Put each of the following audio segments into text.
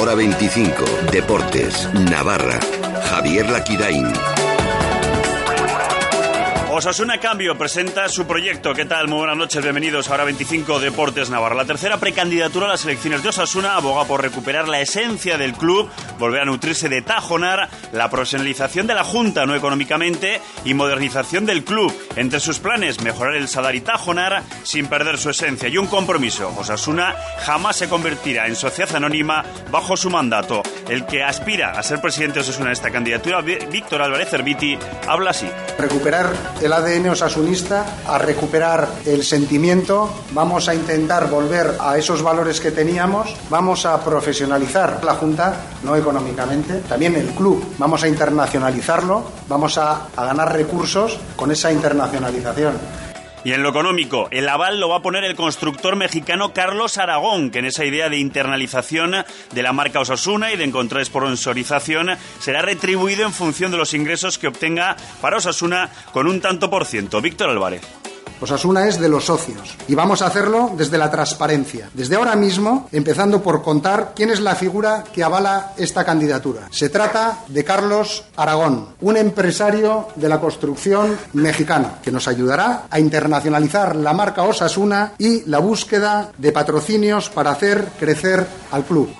Ahora 25. Deportes. Navarra. Javier Laquirain. Osasuna Cambio presenta su proyecto. ¿Qué tal? Muy buenas noches, bienvenidos a Ahora 25 Deportes Navarra. La tercera precandidatura a las elecciones de Osasuna aboga por recuperar la esencia del club, volver a nutrirse de Tajonar, la profesionalización de la Junta, no económicamente, y modernización del club. Entre sus planes, mejorar el Sadar y Tajonar sin perder su esencia. Y un compromiso. Osasuna jamás se convertirá en sociedad anónima bajo su mandato. El que aspira a ser presidente de Osasuna en esta candidatura, Víctor Álvarez Cerviti, habla así. Recuperar ADN osasunista, a recuperar el sentimiento, vamos a intentar volver a esos valores que teníamos, vamos a profesionalizar la Junta, no económicamente, también el club, vamos a internacionalizarlo, vamos a, a ganar recursos con esa internacionalización. Y en lo económico, el aval lo va a poner el constructor mexicano Carlos Aragón, que en esa idea de internalización de la marca Osasuna y de encontrar sponsorización será retribuido en función de los ingresos que obtenga para Osasuna con un tanto por ciento. Víctor Álvarez. Osasuna es de los socios y vamos a hacerlo desde la transparencia. Desde ahora mismo, empezando por contar quién es la figura que avala esta candidatura. Se trata de Carlos Aragón, un empresario de la construcción mexicano que nos ayudará a internacionalizar la marca Osasuna y la búsqueda de patrocinios para hacer crecer al club.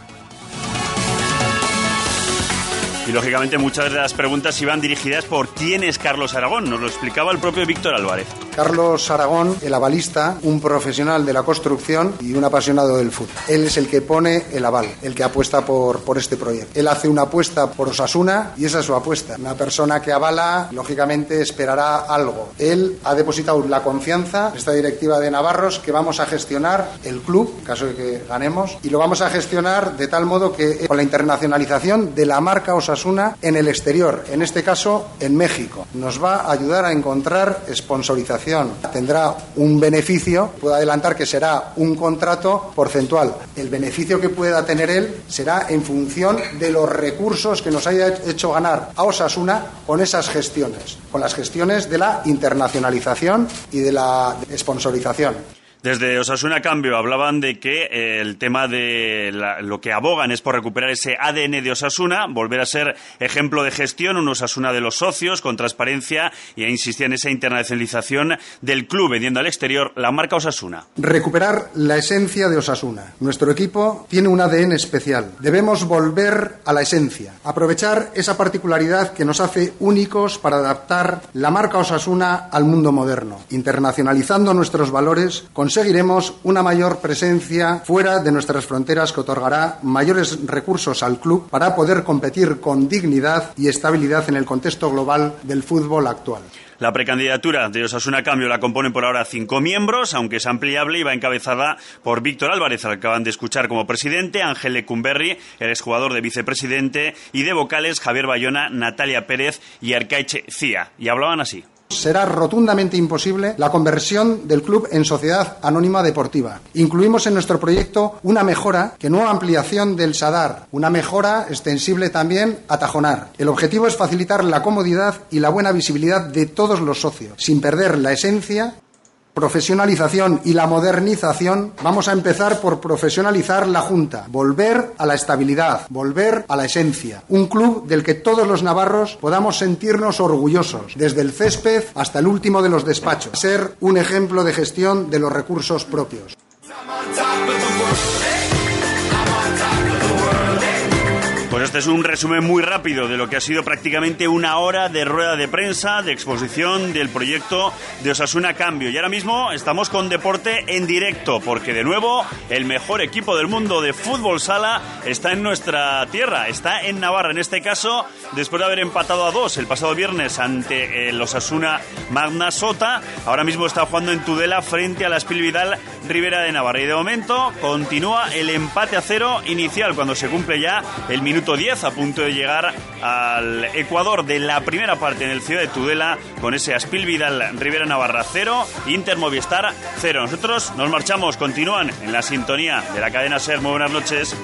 Y lógicamente muchas de las preguntas iban dirigidas por quién es Carlos Aragón. Nos lo explicaba el propio Víctor Álvarez. Carlos Aragón, el avalista, un profesional de la construcción y un apasionado del fútbol. Él es el que pone el aval, el que apuesta por, por este proyecto. Él hace una apuesta por Osasuna y esa es su apuesta. Una persona que avala, lógicamente, esperará algo. Él ha depositado la confianza, esta directiva de Navarros, que vamos a gestionar el club, caso de que ganemos, y lo vamos a gestionar de tal modo que con la internacionalización de la marca Osasuna en el exterior, en este caso en México. Nos va a ayudar a encontrar sponsorización. Tendrá un beneficio, puedo adelantar que será un contrato porcentual. El beneficio que pueda tener él será en función de los recursos que nos haya hecho ganar a Osasuna con esas gestiones, con las gestiones de la internacionalización y de la sponsorización. Desde Osasuna Cambio hablaban de que eh, el tema de lo que abogan es por recuperar ese ADN de Osasuna, volver a ser ejemplo de gestión, un Osasuna de los socios, con transparencia y a insistir en esa internacionalización del club vendiendo al exterior la marca Osasuna. Recuperar la esencia de Osasuna. Nuestro equipo tiene un ADN especial. Debemos volver a la esencia, aprovechar esa particularidad que nos hace únicos para adaptar la marca Osasuna al mundo moderno, internacionalizando nuestros valores con conseguiremos una mayor presencia fuera de nuestras fronteras que otorgará mayores recursos al club para poder competir con dignidad y estabilidad en el contexto global del fútbol actual. La precandidatura de Osasuna Cambio la componen por ahora cinco miembros, aunque es ampliable y va encabezada por Víctor Álvarez, al que acaban de escuchar como presidente, Ángel Lecumberri, el exjugador de vicepresidente, y de vocales Javier Bayona, Natalia Pérez y Arcaiche Cía. Y hablaban así. Será rotundamente imposible la conversión del club en sociedad anónima deportiva. Incluimos en nuestro proyecto una mejora, que no ampliación del SADAR, una mejora extensible también a Tajonar. El objetivo es facilitar la comodidad y la buena visibilidad de todos los socios, sin perder la esencia profesionalización y la modernización, vamos a empezar por profesionalizar la Junta, volver a la estabilidad, volver a la esencia. Un club del que todos los navarros podamos sentirnos orgullosos, desde el césped hasta el último de los despachos. Ser un ejemplo de gestión de los recursos propios. Este es un resumen muy rápido de lo que ha sido prácticamente una hora de rueda de prensa, de exposición del proyecto de Osasuna Cambio. Y ahora mismo estamos con deporte en directo, porque de nuevo el mejor equipo del mundo de fútbol sala está en nuestra tierra, está en Navarra. En este caso, después de haber empatado a dos el pasado viernes ante el Osasuna Magna Sota, ahora mismo está jugando en Tudela frente a la Vidal Rivera de Navarra. Y de momento continúa el empate a cero inicial cuando se cumple ya el minuto 10, a punto de llegar al Ecuador de la primera parte en el Ciudad de Tudela con ese Aspil Vidal Rivera Navarra 0, Inter Movistar 0. Nosotros nos marchamos, continúan en la sintonía de la cadena SER. Muy buenas noches.